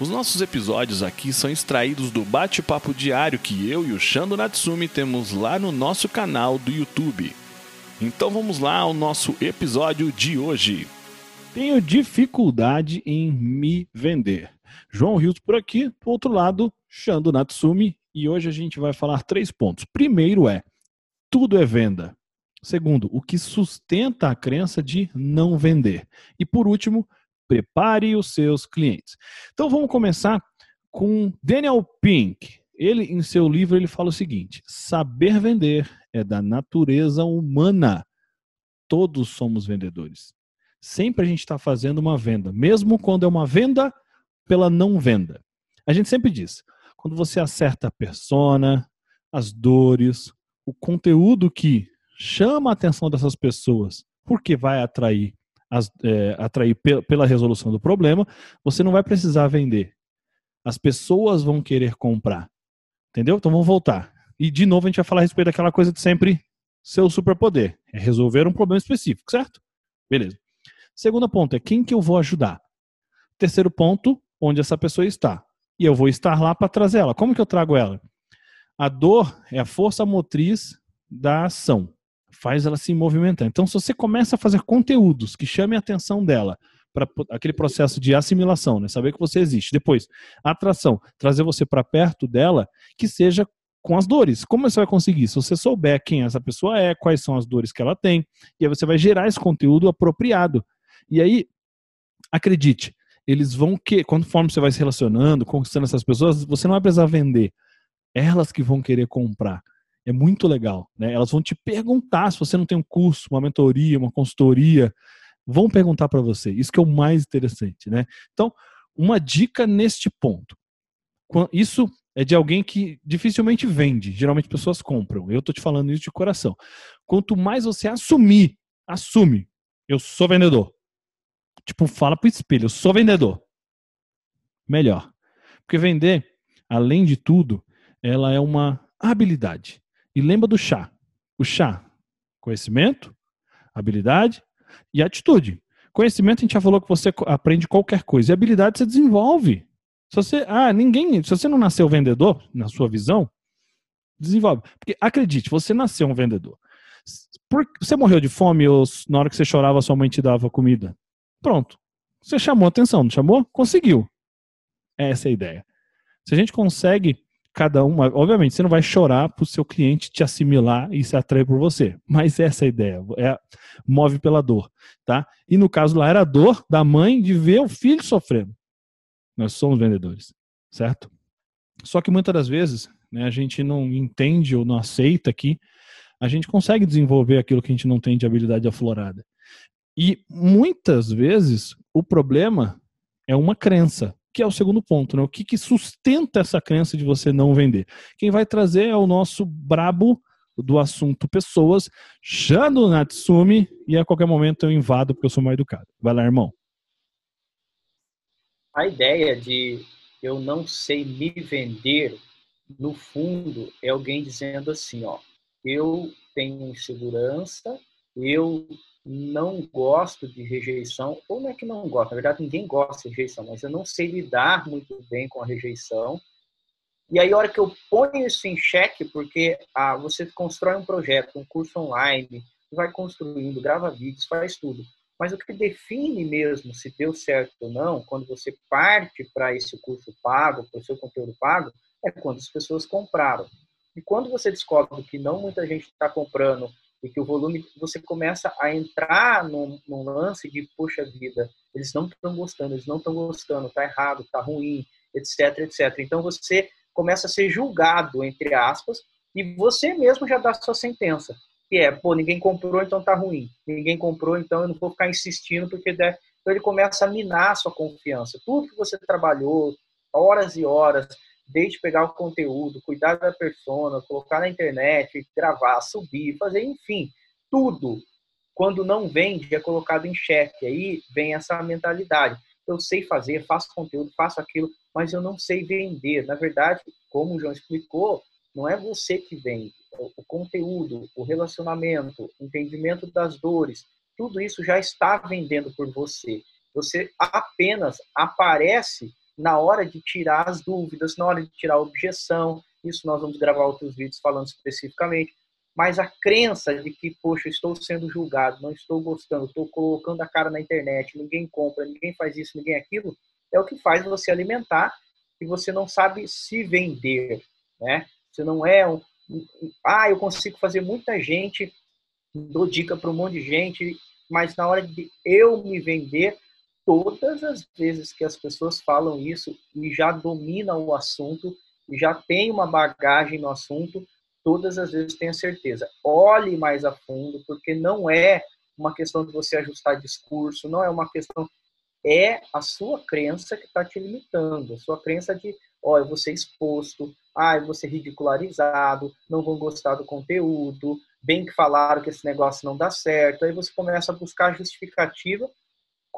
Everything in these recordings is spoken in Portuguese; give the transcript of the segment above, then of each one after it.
Os nossos episódios aqui são extraídos do bate-papo diário que eu e o Shando Natsumi temos lá no nosso canal do YouTube. Então vamos lá ao nosso episódio de hoje. Tenho dificuldade em me vender. João Rios por aqui, do outro lado, Shando Natsumi, e hoje a gente vai falar três pontos. Primeiro é: tudo é venda. Segundo, o que sustenta a crença de não vender. E por último, prepare os seus clientes. Então vamos começar com Daniel Pink. Ele em seu livro ele fala o seguinte: saber vender é da natureza humana. Todos somos vendedores. Sempre a gente está fazendo uma venda, mesmo quando é uma venda pela não venda. A gente sempre diz, quando você acerta a persona, as dores, o conteúdo que chama a atenção dessas pessoas, porque vai atrair as, é, atrair pe pela resolução do problema, você não vai precisar vender. As pessoas vão querer comprar. Entendeu? Então vamos voltar. E de novo a gente vai falar a respeito daquela coisa de sempre seu superpoder. É resolver um problema específico, certo? Beleza. Segundo ponto é quem que eu vou ajudar. Terceiro ponto, onde essa pessoa está. E eu vou estar lá para trazer ela. Como que eu trago ela? A dor é a força motriz da ação faz ela se movimentar. Então, se você começa a fazer conteúdos que chamem a atenção dela para aquele processo de assimilação, né? saber que você existe. Depois, atração, trazer você para perto dela, que seja com as dores. Como você vai conseguir? Se você souber quem essa pessoa é, quais são as dores que ela tem, e aí você vai gerar esse conteúdo apropriado. E aí, acredite, eles vão que, conforme você vai se relacionando, conquistando essas pessoas, você não vai precisar vender. Elas que vão querer comprar. É muito legal. Né? Elas vão te perguntar se você não tem um curso, uma mentoria, uma consultoria. Vão perguntar para você. Isso que é o mais interessante. Né? Então, uma dica neste ponto. Isso é de alguém que dificilmente vende. Geralmente pessoas compram. Eu estou te falando isso de coração. Quanto mais você assumir, assume, eu sou vendedor. Tipo, fala pro espelho, eu sou vendedor. Melhor. Porque vender, além de tudo, ela é uma habilidade. E lembra do chá. O chá, conhecimento, habilidade e atitude. Conhecimento a gente já falou que você aprende qualquer coisa. E habilidade você desenvolve. Se você, ah, ninguém, se você não nasceu vendedor, na sua visão, desenvolve. Porque acredite, você nasceu um vendedor. Por, você morreu de fome ou na hora que você chorava sua mãe te dava comida? Pronto. Você chamou atenção, não chamou? Conseguiu. Essa é a ideia. Se a gente consegue cada uma. Obviamente, você não vai chorar para o seu cliente te assimilar e se atrair por você. Mas essa é a ideia. É, move pela dor. Tá? E no caso lá era a dor da mãe de ver o filho sofrendo. Nós somos vendedores, certo? Só que muitas das vezes né, a gente não entende ou não aceita que a gente consegue desenvolver aquilo que a gente não tem de habilidade aflorada. E muitas vezes o problema é uma crença que é o segundo ponto, né? O que, que sustenta essa crença de você não vender? Quem vai trazer é o nosso brabo do assunto pessoas, Shando Natsumi, e a qualquer momento eu invado porque eu sou mais educado. Vai lá, irmão. A ideia de eu não sei me vender, no fundo, é alguém dizendo assim, ó, eu tenho insegurança, eu não gosto de rejeição, ou não é que não gosto, na verdade ninguém gosta de rejeição, mas eu não sei lidar muito bem com a rejeição. E aí, a hora que eu ponho isso em xeque, porque ah, você constrói um projeto, um curso online, vai construindo, grava vídeos, faz tudo. Mas o que define mesmo se deu certo ou não, quando você parte para esse curso pago, para o seu conteúdo pago, é quando as pessoas compraram. E quando você descobre que não muita gente está comprando e que o volume, você começa a entrar num, num lance de, poxa vida, eles não estão gostando, eles não estão gostando, tá errado, tá ruim, etc, etc. Então você começa a ser julgado, entre aspas, e você mesmo já dá sua sentença, que é, pô, ninguém comprou, então tá ruim. Ninguém comprou, então eu não vou ficar insistindo, porque der... então ele começa a minar a sua confiança. Tudo que você trabalhou, horas e horas, desde pegar o conteúdo, cuidar da persona, colocar na internet, gravar, subir, fazer, enfim, tudo. Quando não vende, é colocado em xeque. Aí vem essa mentalidade. Eu sei fazer, faço conteúdo, faço aquilo, mas eu não sei vender. Na verdade, como o João explicou, não é você que vende. O conteúdo, o relacionamento, o entendimento das dores, tudo isso já está vendendo por você. Você apenas aparece na hora de tirar as dúvidas, na hora de tirar a objeção. Isso nós vamos gravar outros vídeos falando especificamente. Mas a crença de que, poxa, estou sendo julgado, não estou gostando, estou colocando a cara na internet, ninguém compra, ninguém faz isso, ninguém aquilo, é o que faz você alimentar e você não sabe se vender, né? Você não é um, ah, eu consigo fazer muita gente, dou dica para um monte de gente, mas na hora de eu me vender, todas as vezes que as pessoas falam isso e já dominam o assunto, já tem uma bagagem no assunto, todas as vezes tenha certeza. Olhe mais a fundo, porque não é uma questão de você ajustar discurso, não é uma questão. É a sua crença que está te limitando, a sua crença de, ó, eu vou ser exposto, ah, eu vou ser ridicularizado, não vão gostar do conteúdo, bem que falaram que esse negócio não dá certo. Aí você começa a buscar justificativa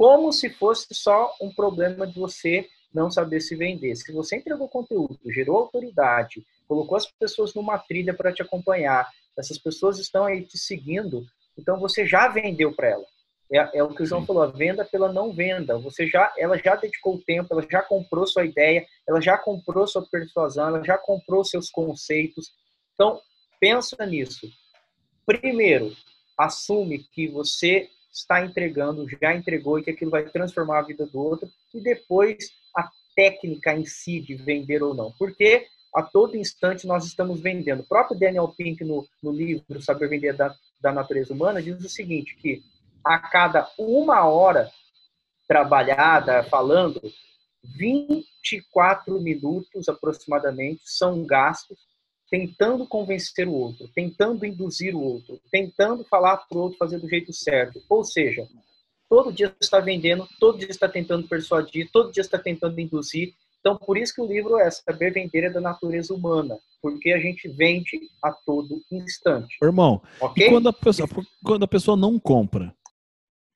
como se fosse só um problema de você não saber se vender. Se você entregou conteúdo, gerou autoridade, colocou as pessoas numa trilha para te acompanhar, essas pessoas estão aí te seguindo, então você já vendeu para ela. É, é, o que o João Sim. falou, a venda pela não venda. Você já, ela já dedicou o tempo, ela já comprou sua ideia, ela já comprou sua persuasão, ela já comprou seus conceitos. Então, pensa nisso. Primeiro, assume que você está entregando, já entregou e que aquilo vai transformar a vida do outro, e depois a técnica em si de vender ou não. Porque a todo instante nós estamos vendendo. O próprio Daniel Pink, no, no livro Saber Vender da, da Natureza Humana, diz o seguinte, que a cada uma hora trabalhada, falando, 24 minutos aproximadamente são gastos tentando convencer o outro, tentando induzir o outro, tentando falar para o outro fazer do jeito certo. Ou seja, todo dia está vendendo, todo dia está tentando persuadir, todo dia está tentando induzir. Então, por isso que o livro é Saber Vender é da Natureza Humana, porque a gente vende a todo instante. Irmão, okay? e quando a, pessoa, quando a pessoa não compra,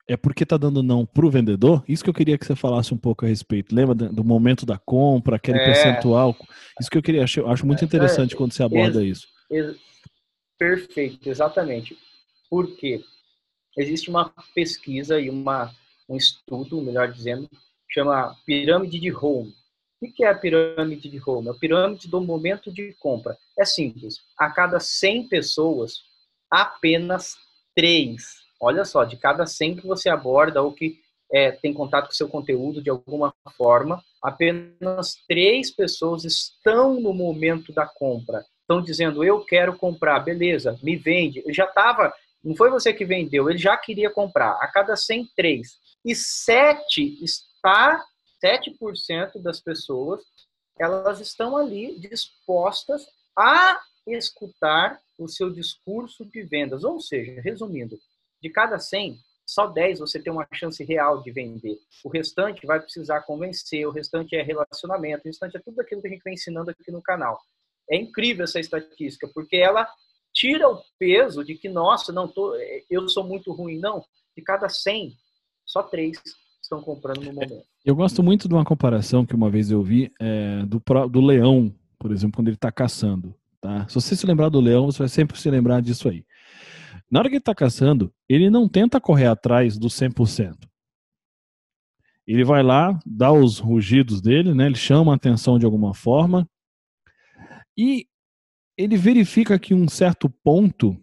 é porque tá dando não pro vendedor? Isso que eu queria que você falasse um pouco a respeito. Lembra do momento da compra, aquele é. percentual? Isso que eu queria, acho, acho muito interessante é, quando você aborda ex, isso. Ex, perfeito, exatamente. Porque existe uma pesquisa e uma, um estudo, melhor dizendo, chama pirâmide de Home. O que é a pirâmide de Home? É a pirâmide do momento de compra. É simples. A cada 100 pessoas, apenas 3 Olha só, de cada 100 que você aborda ou que é, tem contato com seu conteúdo de alguma forma, apenas três pessoas estão no momento da compra. Estão dizendo, eu quero comprar, beleza, me vende. Eu já estava, não foi você que vendeu, ele já queria comprar. A cada 100, três. E 7 está, 7% das pessoas, elas estão ali dispostas a escutar o seu discurso de vendas. Ou seja, resumindo, de cada 100, só 10 você tem uma chance real de vender. O restante vai precisar convencer, o restante é relacionamento, o restante é tudo aquilo que a gente vem ensinando aqui no canal. É incrível essa estatística, porque ela tira o peso de que, nossa, não tô, eu sou muito ruim. Não, de cada 100, só 3 estão comprando no momento. Eu gosto muito de uma comparação que uma vez eu vi é, do, do leão, por exemplo, quando ele está caçando. Tá? Se você se lembrar do leão, você vai sempre se lembrar disso aí. Na hora que ele está caçando, ele não tenta correr atrás do 100%. Ele vai lá, dá os rugidos dele, né? ele chama a atenção de alguma forma e ele verifica que um certo ponto,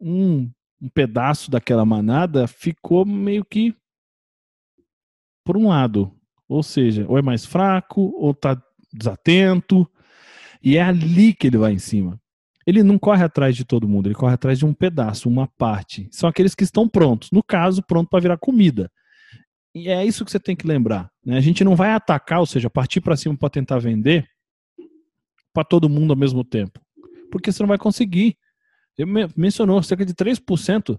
um, um pedaço daquela manada ficou meio que por um lado. Ou seja, ou é mais fraco, ou está desatento, e é ali que ele vai em cima ele não corre atrás de todo mundo, ele corre atrás de um pedaço, uma parte. São aqueles que estão prontos, no caso, pronto para virar comida. E é isso que você tem que lembrar. Né? A gente não vai atacar, ou seja, partir para cima para tentar vender para todo mundo ao mesmo tempo. Porque você não vai conseguir. Ele mencionou, cerca de 3%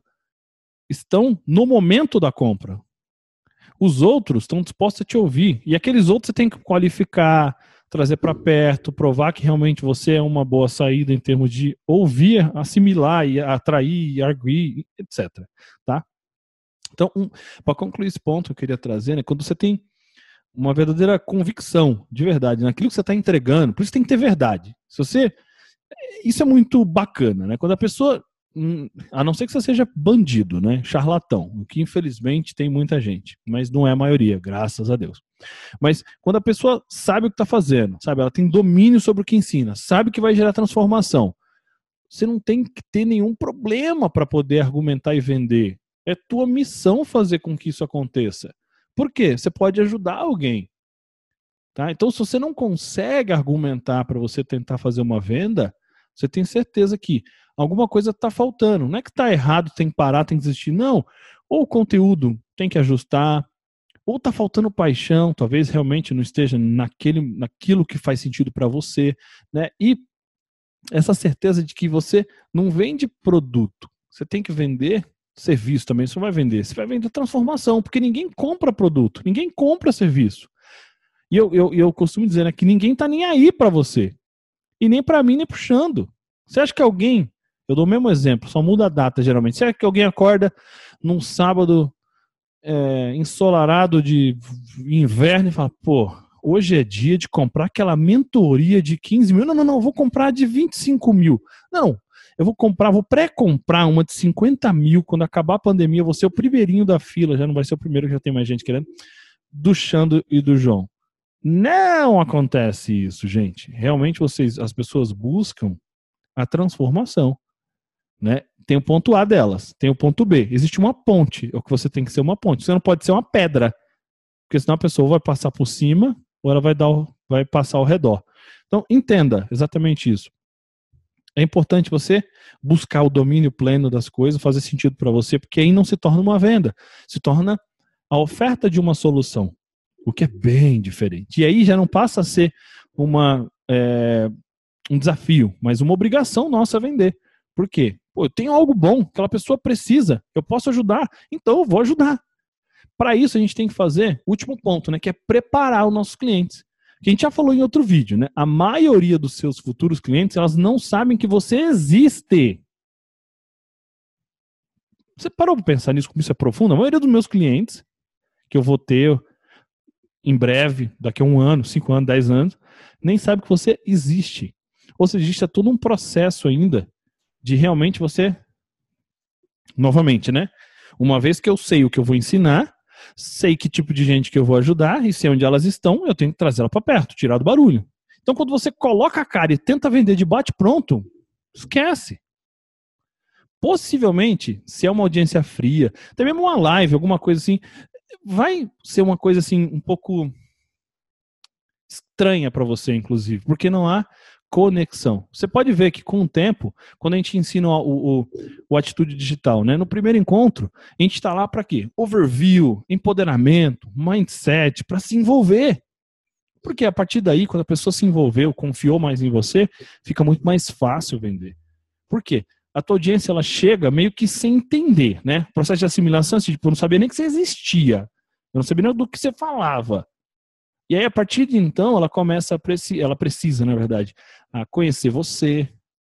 estão no momento da compra. Os outros estão dispostos a te ouvir. E aqueles outros você tem que qualificar, trazer para perto, provar que realmente você é uma boa saída em termos de ouvir, assimilar e atrair, arguir, etc. Tá? Então, um, para concluir esse ponto, eu queria trazer, né, quando você tem uma verdadeira convicção, de verdade, naquilo que você está entregando, por isso tem que ter verdade. Se você. Isso é muito bacana, né? Quando a pessoa. A não ser que você seja bandido, né? Charlatão, o que infelizmente tem muita gente, mas não é a maioria, graças a Deus. Mas quando a pessoa sabe o que está fazendo, sabe, ela tem domínio sobre o que ensina, sabe que vai gerar transformação, você não tem que ter nenhum problema para poder argumentar e vender. É tua missão fazer com que isso aconteça. Por quê? Você pode ajudar alguém. Tá? Então, se você não consegue argumentar para você tentar fazer uma venda, você tem certeza que alguma coisa está faltando. Não é que está errado, tem que parar, tem que desistir. Não. Ou o conteúdo tem que ajustar, ou está faltando paixão, talvez realmente não esteja naquele, naquilo que faz sentido para você. Né? E essa certeza de que você não vende produto, você tem que vender serviço também, você vai vender. Você vai vender transformação, porque ninguém compra produto, ninguém compra serviço. E eu, eu, eu costumo dizer né, que ninguém está nem aí para você. E nem para mim, nem puxando. Você acha que alguém, eu dou o mesmo exemplo, só muda a data geralmente. Você acha que alguém acorda num sábado é, ensolarado de inverno e fala, pô, hoje é dia de comprar aquela mentoria de 15 mil. Não, não, não, vou comprar de 25 mil. Não, eu vou comprar, vou pré-comprar uma de 50 mil. Quando acabar a pandemia, eu vou ser o primeirinho da fila, já não vai ser o primeiro, já tem mais gente querendo, do Xando e do João. Não acontece isso, gente. Realmente vocês, as pessoas buscam a transformação, né? Tem o ponto A delas, tem o ponto B. Existe uma ponte, é o que você tem que ser uma ponte. Você não pode ser uma pedra, porque senão a pessoa vai passar por cima ou ela vai dar, vai passar ao redor. Então entenda exatamente isso. É importante você buscar o domínio pleno das coisas, fazer sentido para você, porque aí não se torna uma venda, se torna a oferta de uma solução, o que é bem diferente. E aí já não passa a ser uma, é, um desafio, mas uma obrigação nossa vender. Por quê? Pô, eu tenho algo bom, aquela pessoa precisa, eu posso ajudar, então eu vou ajudar. Para isso a gente tem que fazer, último ponto, né, que é preparar os nossos clientes que a gente já falou em outro vídeo, né? A maioria dos seus futuros clientes, elas não sabem que você existe. Você parou para pensar nisso, como isso é profundo? A maioria dos meus clientes, que eu vou ter em breve, daqui a um ano, cinco anos, dez anos, nem sabe que você existe. Ou seja, existe todo um processo ainda de realmente você. Novamente, né? Uma vez que eu sei o que eu vou ensinar, sei que tipo de gente que eu vou ajudar e sei onde elas estão, eu tenho que trazer ela para perto, tirar do barulho. Então, quando você coloca a cara e tenta vender de bate pronto, esquece. Possivelmente, se é uma audiência fria, até mesmo uma live, alguma coisa assim, vai ser uma coisa assim um pouco estranha para você, inclusive, porque não há conexão. Você pode ver que com o tempo, quando a gente ensina o, o, o atitude digital, né? No primeiro encontro, a gente está lá para quê? Overview, empoderamento, mindset, para se envolver. Porque a partir daí, quando a pessoa se envolveu, confiou mais em você, fica muito mais fácil vender. Por quê? A tua audiência ela chega meio que sem entender, né? Processo de assimilação, assim, tipo, eu não sabia nem que você existia. Eu não sabia nem do que você falava. E aí, a partir de então, ela começa a preci ela precisa, na verdade, a conhecer você,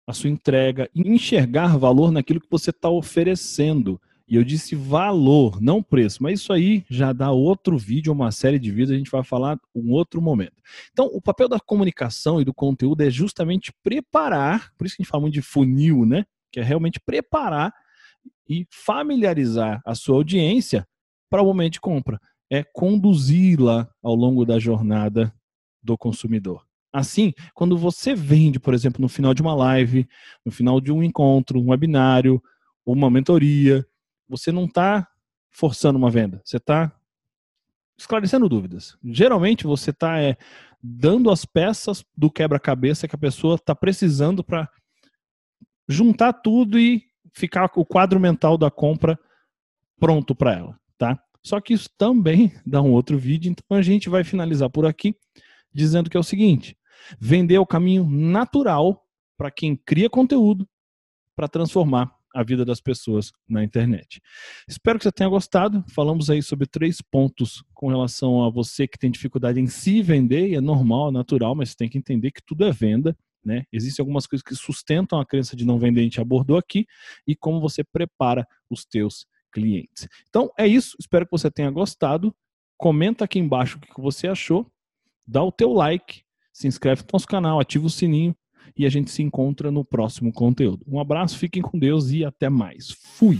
a sua entrega e enxergar valor naquilo que você está oferecendo. E eu disse valor, não preço. Mas isso aí já dá outro vídeo, uma série de vídeos, a gente vai falar um outro momento. Então, o papel da comunicação e do conteúdo é justamente preparar, por isso que a gente fala muito de funil, né? Que é realmente preparar e familiarizar a sua audiência para o momento de compra é conduzi-la ao longo da jornada do consumidor. Assim, quando você vende, por exemplo, no final de uma live, no final de um encontro, um webinário, uma mentoria, você não está forçando uma venda, você está esclarecendo dúvidas. Geralmente você está é, dando as peças do quebra-cabeça que a pessoa está precisando para juntar tudo e ficar o quadro mental da compra pronto para ela, tá? Só que isso também dá um outro vídeo, então a gente vai finalizar por aqui dizendo que é o seguinte: vender é o caminho natural para quem cria conteúdo para transformar a vida das pessoas na internet. Espero que você tenha gostado. Falamos aí sobre três pontos com relação a você que tem dificuldade em se vender, e é normal, é natural, mas você tem que entender que tudo é venda. Né? Existem algumas coisas que sustentam a crença de não vender, a gente abordou aqui, e como você prepara os teus clientes. Então é isso, espero que você tenha gostado. Comenta aqui embaixo o que você achou, dá o teu like, se inscreve no nosso canal, ativa o sininho e a gente se encontra no próximo conteúdo. Um abraço, fiquem com Deus e até mais. Fui!